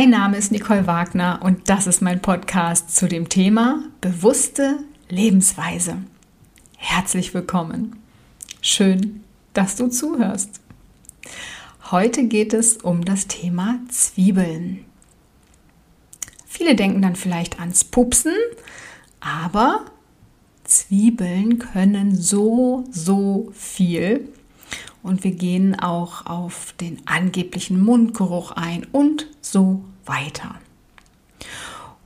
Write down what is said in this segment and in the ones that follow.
Mein Name ist Nicole Wagner und das ist mein Podcast zu dem Thema bewusste Lebensweise. Herzlich willkommen. Schön, dass du zuhörst. Heute geht es um das Thema Zwiebeln. Viele denken dann vielleicht ans Pupsen, aber Zwiebeln können so, so viel und wir gehen auch auf den angeblichen Mundgeruch ein und so weiter.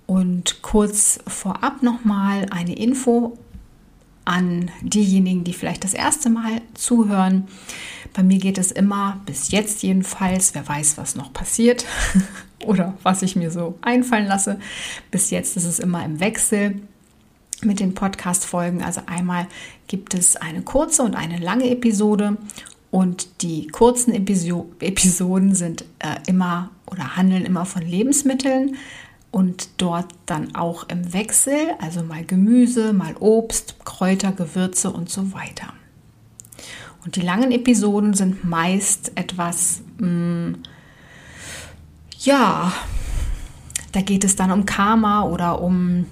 Und kurz vorab nochmal eine Info an diejenigen, die vielleicht das erste Mal zuhören. Bei mir geht es immer, bis jetzt jedenfalls, wer weiß, was noch passiert oder was ich mir so einfallen lasse. Bis jetzt ist es immer im Wechsel mit den Podcast-Folgen. Also einmal gibt es eine kurze und eine lange Episode und die kurzen Episoden sind äh, immer oder handeln immer von Lebensmitteln und dort dann auch im Wechsel, also mal Gemüse, mal Obst, Kräuter, Gewürze und so weiter. Und die langen Episoden sind meist etwas, mh, mm, ja, da geht es dann um Karma oder um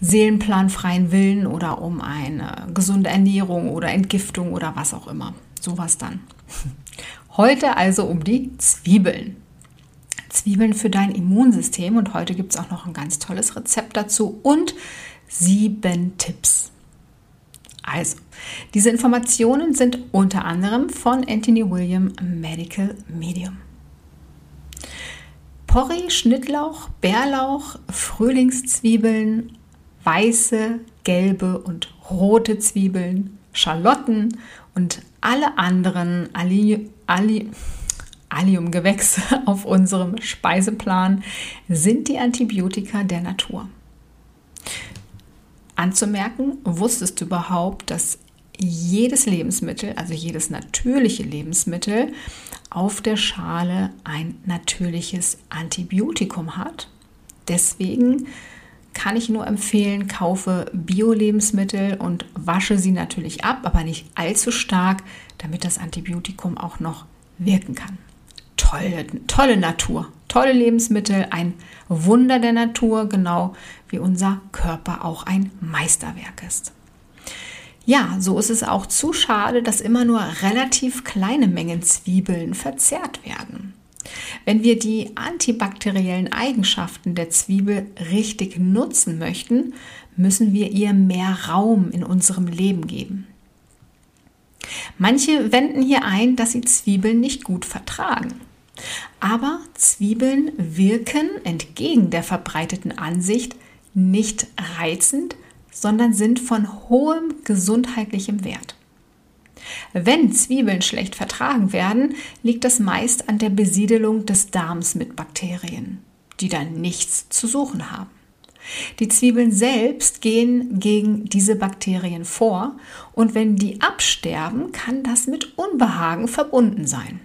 seelenplanfreien Willen oder um eine gesunde Ernährung oder Entgiftung oder was auch immer sowas dann. Heute also um die Zwiebeln. Zwiebeln für dein Immunsystem und heute gibt es auch noch ein ganz tolles Rezept dazu und sieben Tipps. Also, diese Informationen sind unter anderem von Anthony William Medical Medium. Porree, Schnittlauch, Bärlauch, Frühlingszwiebeln, weiße, gelbe und rote Zwiebeln, Schalotten und alle anderen Ali, Ali, Alliumgewächse auf unserem Speiseplan sind die Antibiotika der Natur. Anzumerken, wusstest du überhaupt, dass jedes Lebensmittel, also jedes natürliche Lebensmittel, auf der Schale ein natürliches Antibiotikum hat? Deswegen kann ich nur empfehlen, kaufe Bio-Lebensmittel und wasche sie natürlich ab, aber nicht allzu stark, damit das Antibiotikum auch noch wirken kann. Tolle, tolle Natur, tolle Lebensmittel, ein Wunder der Natur, genau wie unser Körper auch ein Meisterwerk ist. Ja, so ist es auch zu schade, dass immer nur relativ kleine Mengen Zwiebeln verzehrt werden. Wenn wir die antibakteriellen Eigenschaften der Zwiebel richtig nutzen möchten, müssen wir ihr mehr Raum in unserem Leben geben. Manche wenden hier ein, dass sie Zwiebeln nicht gut vertragen. Aber Zwiebeln wirken entgegen der verbreiteten Ansicht nicht reizend, sondern sind von hohem gesundheitlichem Wert. Wenn Zwiebeln schlecht vertragen werden, liegt das meist an der Besiedelung des Darms mit Bakterien, die dann nichts zu suchen haben. Die Zwiebeln selbst gehen gegen diese Bakterien vor und wenn die absterben, kann das mit Unbehagen verbunden sein.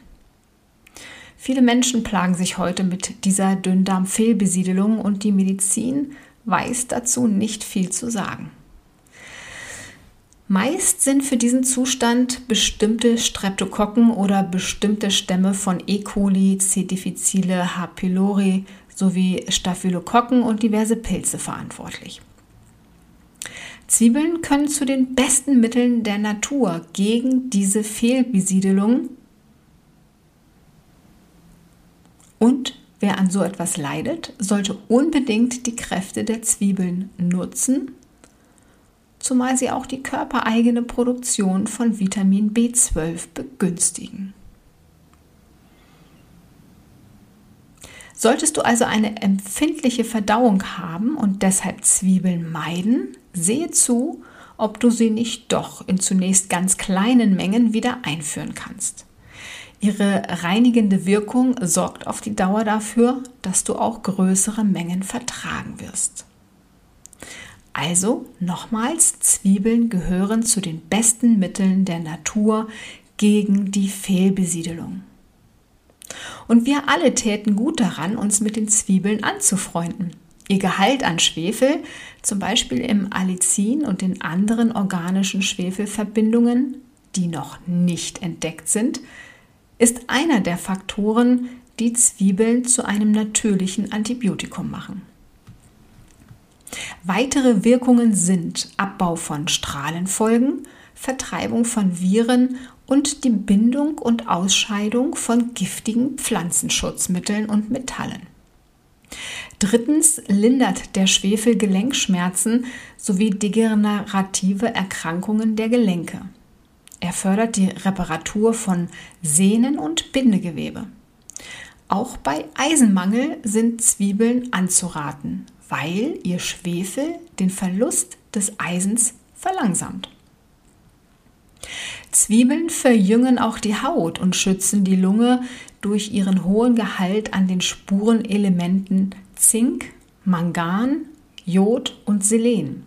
Viele Menschen plagen sich heute mit dieser Dünndarmfehlbesiedelung und die Medizin weiß dazu nicht viel zu sagen. Meist sind für diesen Zustand bestimmte Streptokokken oder bestimmte Stämme von E. coli, C. difficile, H. pylori sowie Staphylokokken und diverse Pilze verantwortlich. Zwiebeln können zu den besten Mitteln der Natur gegen diese Fehlbesiedelung und wer an so etwas leidet, sollte unbedingt die Kräfte der Zwiebeln nutzen zumal sie auch die körpereigene Produktion von Vitamin B12 begünstigen. Solltest du also eine empfindliche Verdauung haben und deshalb Zwiebeln meiden, sehe zu, ob du sie nicht doch in zunächst ganz kleinen Mengen wieder einführen kannst. Ihre reinigende Wirkung sorgt auf die Dauer dafür, dass du auch größere Mengen vertragen wirst. Also nochmals, Zwiebeln gehören zu den besten Mitteln der Natur gegen die Fehlbesiedelung. Und wir alle täten gut daran, uns mit den Zwiebeln anzufreunden. Ihr Gehalt an Schwefel, zum Beispiel im Allicin und in anderen organischen Schwefelverbindungen, die noch nicht entdeckt sind, ist einer der Faktoren, die Zwiebeln zu einem natürlichen Antibiotikum machen. Weitere Wirkungen sind Abbau von Strahlenfolgen, Vertreibung von Viren und die Bindung und Ausscheidung von giftigen Pflanzenschutzmitteln und Metallen. Drittens lindert der Schwefel Gelenkschmerzen sowie degenerative Erkrankungen der Gelenke. Er fördert die Reparatur von Sehnen und Bindegewebe. Auch bei Eisenmangel sind Zwiebeln anzuraten, weil ihr Schwefel den Verlust des Eisens verlangsamt. Zwiebeln verjüngen auch die Haut und schützen die Lunge durch ihren hohen Gehalt an den Spurenelementen Zink, Mangan, Jod und Selen.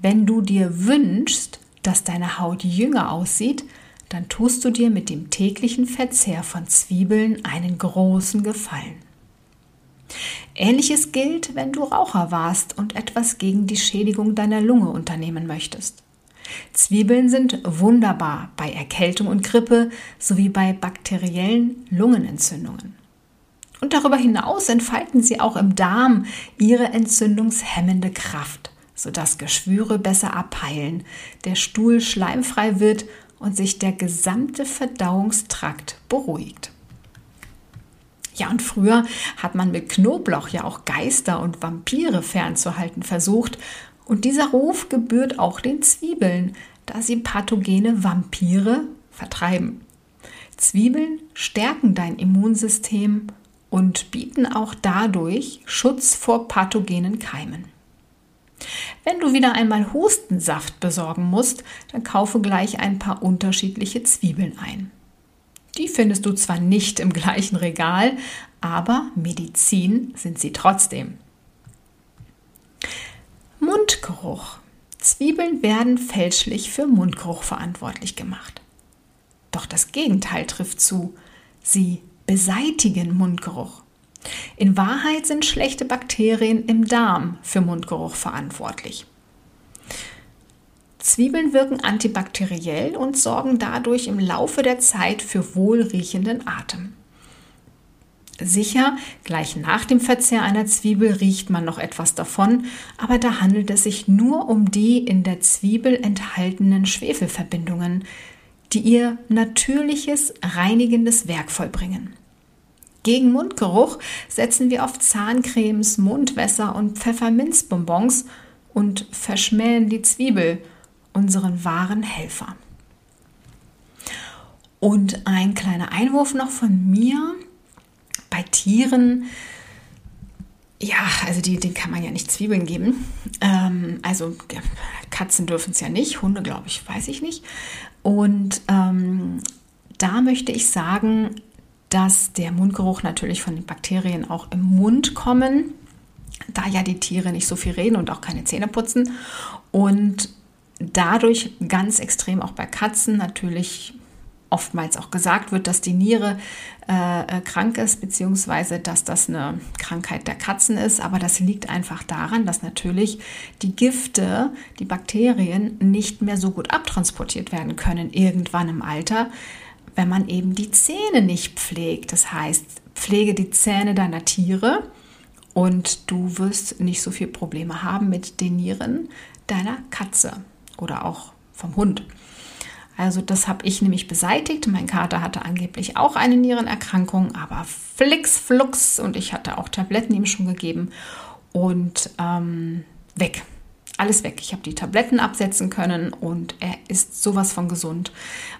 Wenn du dir wünschst, dass deine Haut jünger aussieht, dann tust du dir mit dem täglichen Verzehr von Zwiebeln einen großen Gefallen. Ähnliches gilt, wenn du Raucher warst und etwas gegen die Schädigung deiner Lunge unternehmen möchtest. Zwiebeln sind wunderbar bei Erkältung und Grippe sowie bei bakteriellen Lungenentzündungen. Und darüber hinaus entfalten sie auch im Darm ihre entzündungshemmende Kraft, sodass Geschwüre besser abheilen, der Stuhl schleimfrei wird und sich der gesamte Verdauungstrakt beruhigt. Ja, und früher hat man mit Knoblauch ja auch Geister und Vampire fernzuhalten versucht und dieser Ruf gebührt auch den Zwiebeln, da sie pathogene Vampire vertreiben. Zwiebeln stärken dein Immunsystem und bieten auch dadurch Schutz vor pathogenen Keimen. Wenn du wieder einmal Hustensaft besorgen musst, dann kaufe gleich ein paar unterschiedliche Zwiebeln ein. Die findest du zwar nicht im gleichen Regal, aber Medizin sind sie trotzdem. Mundgeruch. Zwiebeln werden fälschlich für Mundgeruch verantwortlich gemacht. Doch das Gegenteil trifft zu. Sie beseitigen Mundgeruch. In Wahrheit sind schlechte Bakterien im Darm für Mundgeruch verantwortlich. Zwiebeln wirken antibakteriell und sorgen dadurch im Laufe der Zeit für wohlriechenden Atem. Sicher, gleich nach dem Verzehr einer Zwiebel riecht man noch etwas davon, aber da handelt es sich nur um die in der Zwiebel enthaltenen Schwefelverbindungen, die ihr natürliches reinigendes Werk vollbringen. Gegen Mundgeruch setzen wir auf Zahncremes, Mundwässer und Pfefferminzbonbons und verschmähen die Zwiebel, unseren wahren Helfer. Und ein kleiner Einwurf noch von mir bei Tieren, ja, also die, denen kann man ja nicht Zwiebeln geben. Ähm, also Katzen dürfen es ja nicht, Hunde glaube ich, weiß ich nicht. Und ähm, da möchte ich sagen, dass der Mundgeruch natürlich von den Bakterien auch im Mund kommen, da ja die Tiere nicht so viel reden und auch keine Zähne putzen. Und dadurch ganz extrem auch bei Katzen natürlich oftmals auch gesagt wird, dass die Niere äh, äh, krank ist, beziehungsweise dass das eine Krankheit der Katzen ist. Aber das liegt einfach daran, dass natürlich die Gifte, die Bakterien nicht mehr so gut abtransportiert werden können irgendwann im Alter, wenn man eben die Zähne nicht pflegt. Das heißt, pflege die Zähne deiner Tiere und du wirst nicht so viel Probleme haben mit den Nieren deiner Katze oder auch vom Hund. Also das habe ich nämlich beseitigt. Mein Kater hatte angeblich auch eine Nierenerkrankung, aber flix, flux und ich hatte auch Tabletten ihm schon gegeben und ähm, weg. Alles weg. Ich habe die Tabletten absetzen können und er ist sowas von gesund,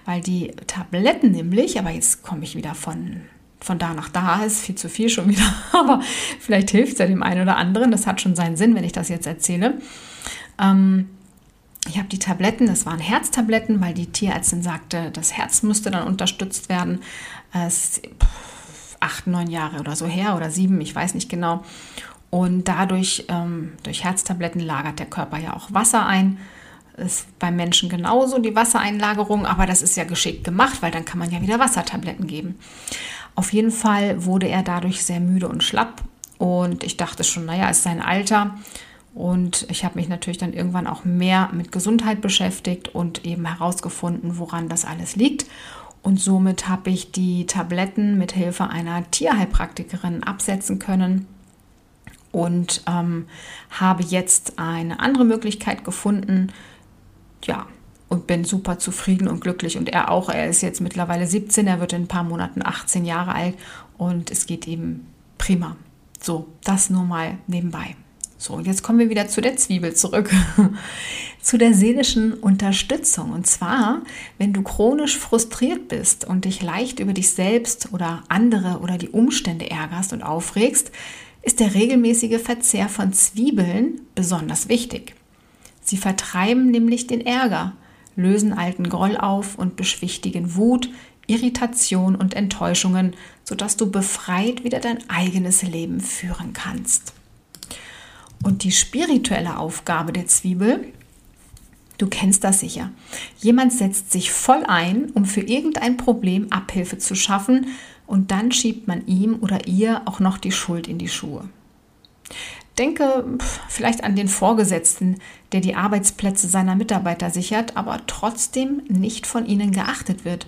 weil die Tabletten nämlich, aber jetzt komme ich wieder von von da nach da ist viel zu viel schon wieder, aber vielleicht hilft es ja dem einen oder anderen. Das hat schon seinen Sinn, wenn ich das jetzt erzähle. Ähm, ich habe die Tabletten, das waren Herztabletten, weil die Tierärztin sagte, das Herz müsste dann unterstützt werden. Es ist acht, neun Jahre oder so her oder sieben, ich weiß nicht genau. Und dadurch, ähm, durch Herztabletten lagert der Körper ja auch Wasser ein. Ist beim Menschen genauso die Wassereinlagerung, aber das ist ja geschickt gemacht, weil dann kann man ja wieder Wassertabletten geben. Auf jeden Fall wurde er dadurch sehr müde und schlapp. Und ich dachte schon, naja, ist sein Alter und ich habe mich natürlich dann irgendwann auch mehr mit Gesundheit beschäftigt und eben herausgefunden, woran das alles liegt. und somit habe ich die Tabletten mit Hilfe einer Tierheilpraktikerin absetzen können und ähm, habe jetzt eine andere Möglichkeit gefunden. Ja, und bin super zufrieden und glücklich. Und er auch. Er ist jetzt mittlerweile 17, er wird in ein paar Monaten 18 Jahre alt und es geht ihm prima. So, das nur mal nebenbei. So, und jetzt kommen wir wieder zu der Zwiebel zurück. zu der seelischen Unterstützung. Und zwar, wenn du chronisch frustriert bist und dich leicht über dich selbst oder andere oder die Umstände ärgerst und aufregst, ist der regelmäßige Verzehr von Zwiebeln besonders wichtig. Sie vertreiben nämlich den Ärger, lösen alten Groll auf und beschwichtigen Wut, Irritation und Enttäuschungen, sodass du befreit wieder dein eigenes Leben führen kannst. Und die spirituelle Aufgabe der Zwiebel, du kennst das sicher. Jemand setzt sich voll ein, um für irgendein Problem Abhilfe zu schaffen und dann schiebt man ihm oder ihr auch noch die Schuld in die Schuhe. Denke vielleicht an den Vorgesetzten, der die Arbeitsplätze seiner Mitarbeiter sichert, aber trotzdem nicht von ihnen geachtet wird.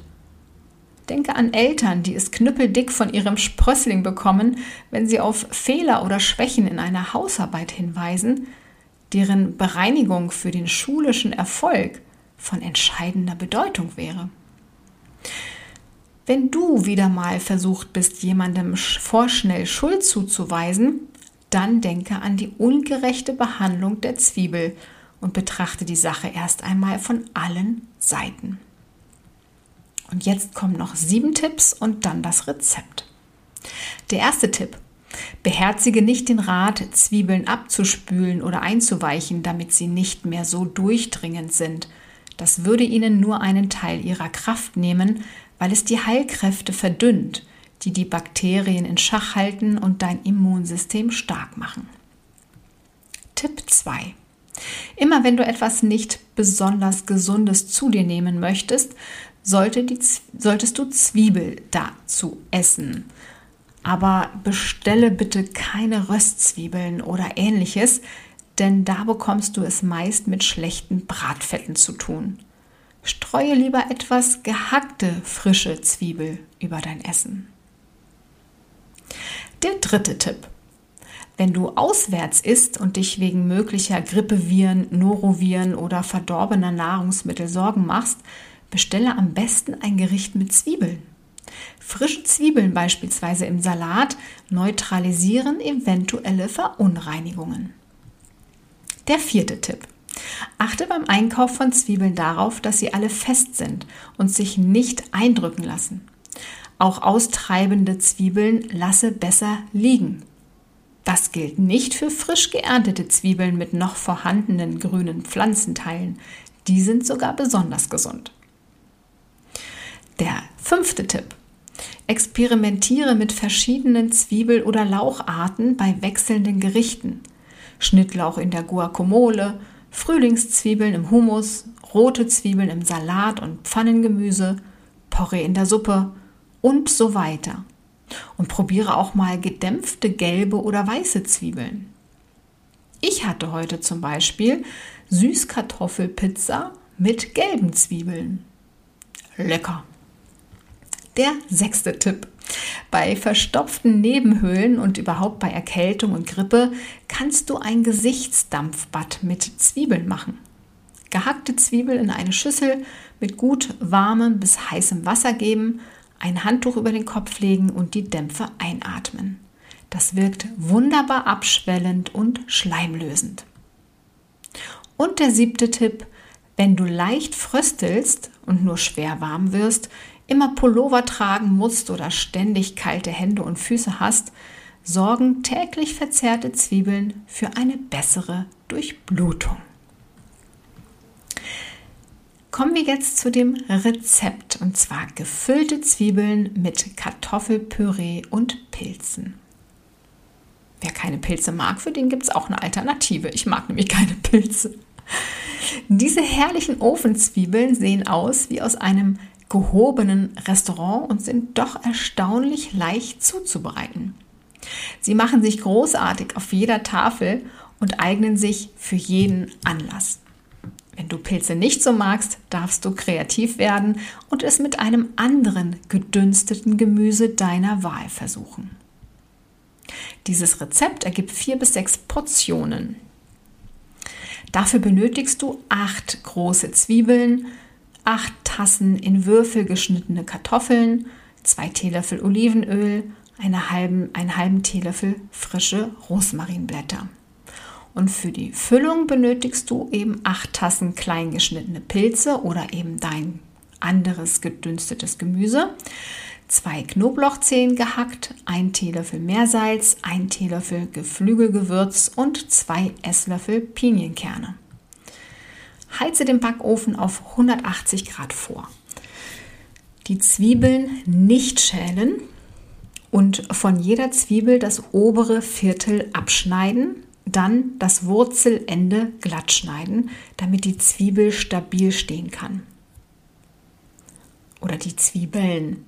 Denke an Eltern, die es knüppeldick von ihrem Sprössling bekommen, wenn sie auf Fehler oder Schwächen in einer Hausarbeit hinweisen, deren Bereinigung für den schulischen Erfolg von entscheidender Bedeutung wäre. Wenn du wieder mal versucht bist, jemandem vorschnell Schuld zuzuweisen, dann denke an die ungerechte Behandlung der Zwiebel und betrachte die Sache erst einmal von allen Seiten. Und jetzt kommen noch sieben Tipps und dann das Rezept. Der erste Tipp. Beherzige nicht den Rat, Zwiebeln abzuspülen oder einzuweichen, damit sie nicht mehr so durchdringend sind. Das würde ihnen nur einen Teil ihrer Kraft nehmen, weil es die Heilkräfte verdünnt, die die Bakterien in Schach halten und dein Immunsystem stark machen. Tipp 2. Immer wenn du etwas nicht besonders Gesundes zu dir nehmen möchtest, sollte die, solltest du Zwiebel dazu essen. Aber bestelle bitte keine Röstzwiebeln oder ähnliches, denn da bekommst du es meist mit schlechten Bratfetten zu tun. Streue lieber etwas gehackte frische Zwiebel über dein Essen. Der dritte Tipp. Wenn du auswärts isst und dich wegen möglicher Grippeviren, Noroviren oder verdorbener Nahrungsmittel Sorgen machst, bestelle am besten ein Gericht mit Zwiebeln. Frische Zwiebeln beispielsweise im Salat neutralisieren eventuelle Verunreinigungen. Der vierte Tipp. Achte beim Einkauf von Zwiebeln darauf, dass sie alle fest sind und sich nicht eindrücken lassen. Auch austreibende Zwiebeln lasse besser liegen. Das gilt nicht für frisch geerntete Zwiebeln mit noch vorhandenen grünen Pflanzenteilen. Die sind sogar besonders gesund. Der fünfte Tipp. Experimentiere mit verschiedenen Zwiebel- oder Laucharten bei wechselnden Gerichten. Schnittlauch in der Guacamole, Frühlingszwiebeln im Hummus, rote Zwiebeln im Salat und Pfannengemüse, Porree in der Suppe und so weiter. Und probiere auch mal gedämpfte gelbe oder weiße Zwiebeln. Ich hatte heute zum Beispiel Süßkartoffelpizza mit gelben Zwiebeln. Lecker. Der sechste Tipp. Bei verstopften Nebenhöhlen und überhaupt bei Erkältung und Grippe kannst du ein Gesichtsdampfbad mit Zwiebeln machen. Gehackte Zwiebel in eine Schüssel mit gut warmem bis heißem Wasser geben, ein Handtuch über den Kopf legen und die Dämpfe einatmen. Das wirkt wunderbar abschwellend und schleimlösend. Und der siebte Tipp, wenn du leicht fröstelst und nur schwer warm wirst, immer Pullover tragen musst oder ständig kalte Hände und Füße hast, sorgen täglich verzehrte Zwiebeln für eine bessere Durchblutung. Kommen wir jetzt zu dem Rezept und zwar gefüllte Zwiebeln mit Kartoffelpüree und Pilzen. Wer keine Pilze mag, für den gibt es auch eine Alternative. Ich mag nämlich keine Pilze. Diese herrlichen Ofenzwiebeln sehen aus wie aus einem gehobenen Restaurant und sind doch erstaunlich leicht zuzubereiten. Sie machen sich großartig auf jeder Tafel und eignen sich für jeden Anlass. Wenn du Pilze nicht so magst, darfst du kreativ werden und es mit einem anderen gedünsteten Gemüse deiner Wahl versuchen. Dieses Rezept ergibt vier bis sechs Portionen. Dafür benötigst du acht große Zwiebeln, acht Tassen in Würfel geschnittene Kartoffeln, zwei Teelöffel Olivenöl, eine halben, einen halben Teelöffel frische Rosmarinblätter. Und für die Füllung benötigst du eben acht Tassen klein geschnittene Pilze oder eben dein anderes gedünstetes Gemüse, zwei Knoblauchzehen gehackt, ein Teelöffel Meersalz, ein Teelöffel Geflügelgewürz und zwei Esslöffel Pinienkerne. Heize den Backofen auf 180 Grad vor. Die Zwiebeln nicht schälen und von jeder Zwiebel das obere Viertel abschneiden, dann das Wurzelende glatt schneiden, damit die Zwiebel stabil stehen kann. Oder die Zwiebeln.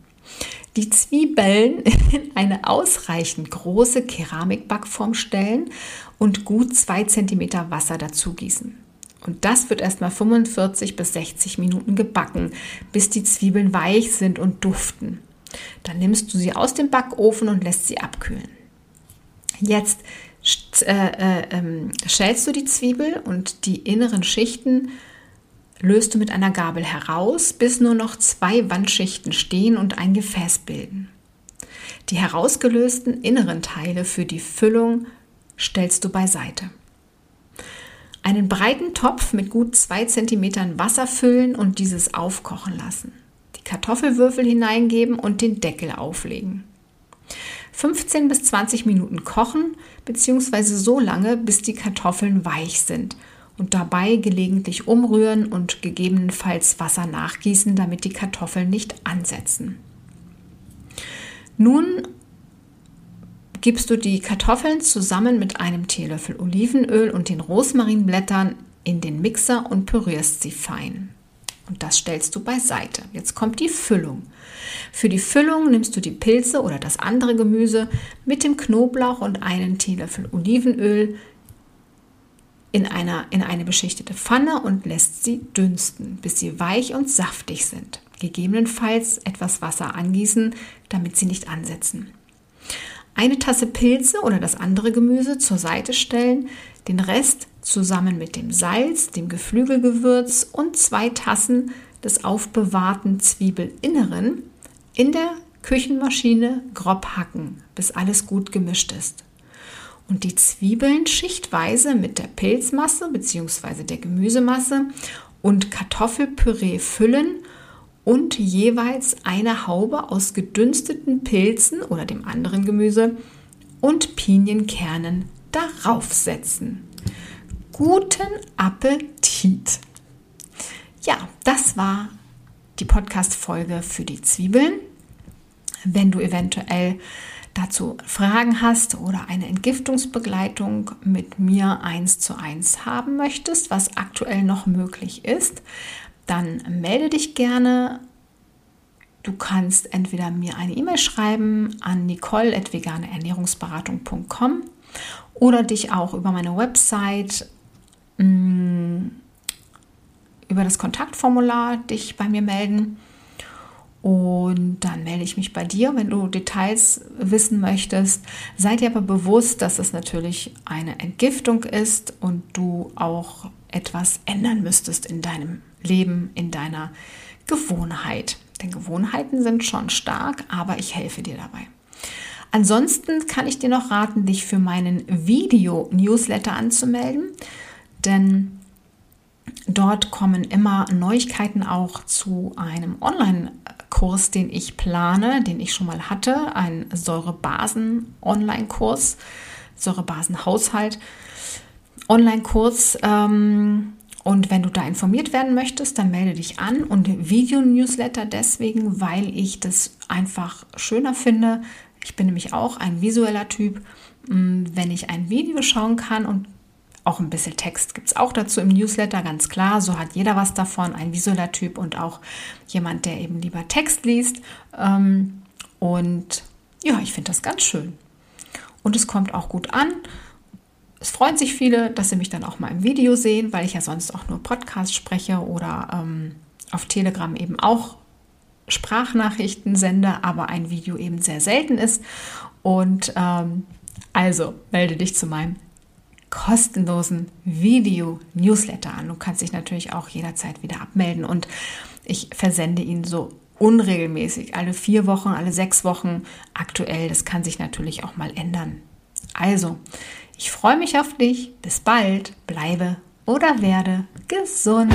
Die Zwiebeln in eine ausreichend große Keramikbackform stellen und gut 2 cm Wasser dazu gießen. Und das wird erstmal 45 bis 60 Minuten gebacken, bis die Zwiebeln weich sind und duften. Dann nimmst du sie aus dem Backofen und lässt sie abkühlen. Jetzt äh, äh, äh, schälst du die Zwiebel und die inneren Schichten löst du mit einer Gabel heraus, bis nur noch zwei Wandschichten stehen und ein Gefäß bilden. Die herausgelösten inneren Teile für die Füllung stellst du beiseite. Einen breiten Topf mit gut zwei Zentimetern Wasser füllen und dieses aufkochen lassen. Die Kartoffelwürfel hineingeben und den Deckel auflegen. 15 bis 20 Minuten kochen, beziehungsweise so lange, bis die Kartoffeln weich sind und dabei gelegentlich umrühren und gegebenenfalls Wasser nachgießen, damit die Kartoffeln nicht ansetzen. Nun gibst du die Kartoffeln zusammen mit einem Teelöffel Olivenöl und den Rosmarinblättern in den Mixer und pürierst sie fein. Und das stellst du beiseite. Jetzt kommt die Füllung. Für die Füllung nimmst du die Pilze oder das andere Gemüse mit dem Knoblauch und einen Teelöffel Olivenöl in, einer, in eine beschichtete Pfanne und lässt sie dünsten, bis sie weich und saftig sind. Gegebenenfalls etwas Wasser angießen, damit sie nicht ansetzen. Eine Tasse Pilze oder das andere Gemüse zur Seite stellen, den Rest zusammen mit dem Salz, dem Geflügelgewürz und zwei Tassen des aufbewahrten Zwiebelinneren in der Küchenmaschine grob hacken, bis alles gut gemischt ist. Und die Zwiebeln schichtweise mit der Pilzmasse bzw. der Gemüsemasse und Kartoffelpüree füllen und jeweils eine Haube aus gedünsteten Pilzen oder dem anderen Gemüse und Pinienkernen darauf setzen. Guten Appetit! Ja, das war die Podcast-Folge für die Zwiebeln. Wenn du eventuell dazu Fragen hast oder eine Entgiftungsbegleitung mit mir eins zu eins haben möchtest, was aktuell noch möglich ist, dann melde dich gerne. Du kannst entweder mir eine E-Mail schreiben an nicole.veganeernährungsberatung.com oder dich auch über meine Website mm, über das Kontaktformular dich bei mir melden. Und dann melde ich mich bei dir, wenn du Details wissen möchtest. Sei dir aber bewusst, dass es natürlich eine Entgiftung ist und du auch etwas ändern müsstest in deinem Leben, in deiner Gewohnheit. Denn Gewohnheiten sind schon stark, aber ich helfe dir dabei. Ansonsten kann ich dir noch raten, dich für meinen Video-Newsletter anzumelden, denn dort kommen immer Neuigkeiten auch zu einem Online-Kurs, den ich plane, den ich schon mal hatte, ein Säurebasen-Online-Kurs, Säurebasen-Haushalt. Online-Kurs, ähm, und wenn du da informiert werden möchtest, dann melde dich an und Video-Newsletter deswegen, weil ich das einfach schöner finde. Ich bin nämlich auch ein visueller Typ. Mm, wenn ich ein Video schauen kann und auch ein bisschen Text gibt es auch dazu im Newsletter, ganz klar. So hat jeder was davon, ein visueller Typ und auch jemand, der eben lieber Text liest. Ähm, und ja, ich finde das ganz schön. Und es kommt auch gut an. Es freuen sich viele, dass sie mich dann auch mal im Video sehen, weil ich ja sonst auch nur Podcast spreche oder ähm, auf Telegram eben auch Sprachnachrichten sende, aber ein Video eben sehr selten ist. Und ähm, also melde dich zu meinem kostenlosen Video-Newsletter an. Du kannst dich natürlich auch jederzeit wieder abmelden und ich versende ihn so unregelmäßig, alle vier Wochen, alle sechs Wochen aktuell. Das kann sich natürlich auch mal ändern. Also, ich freue mich auf dich. Bis bald. Bleibe oder werde gesund.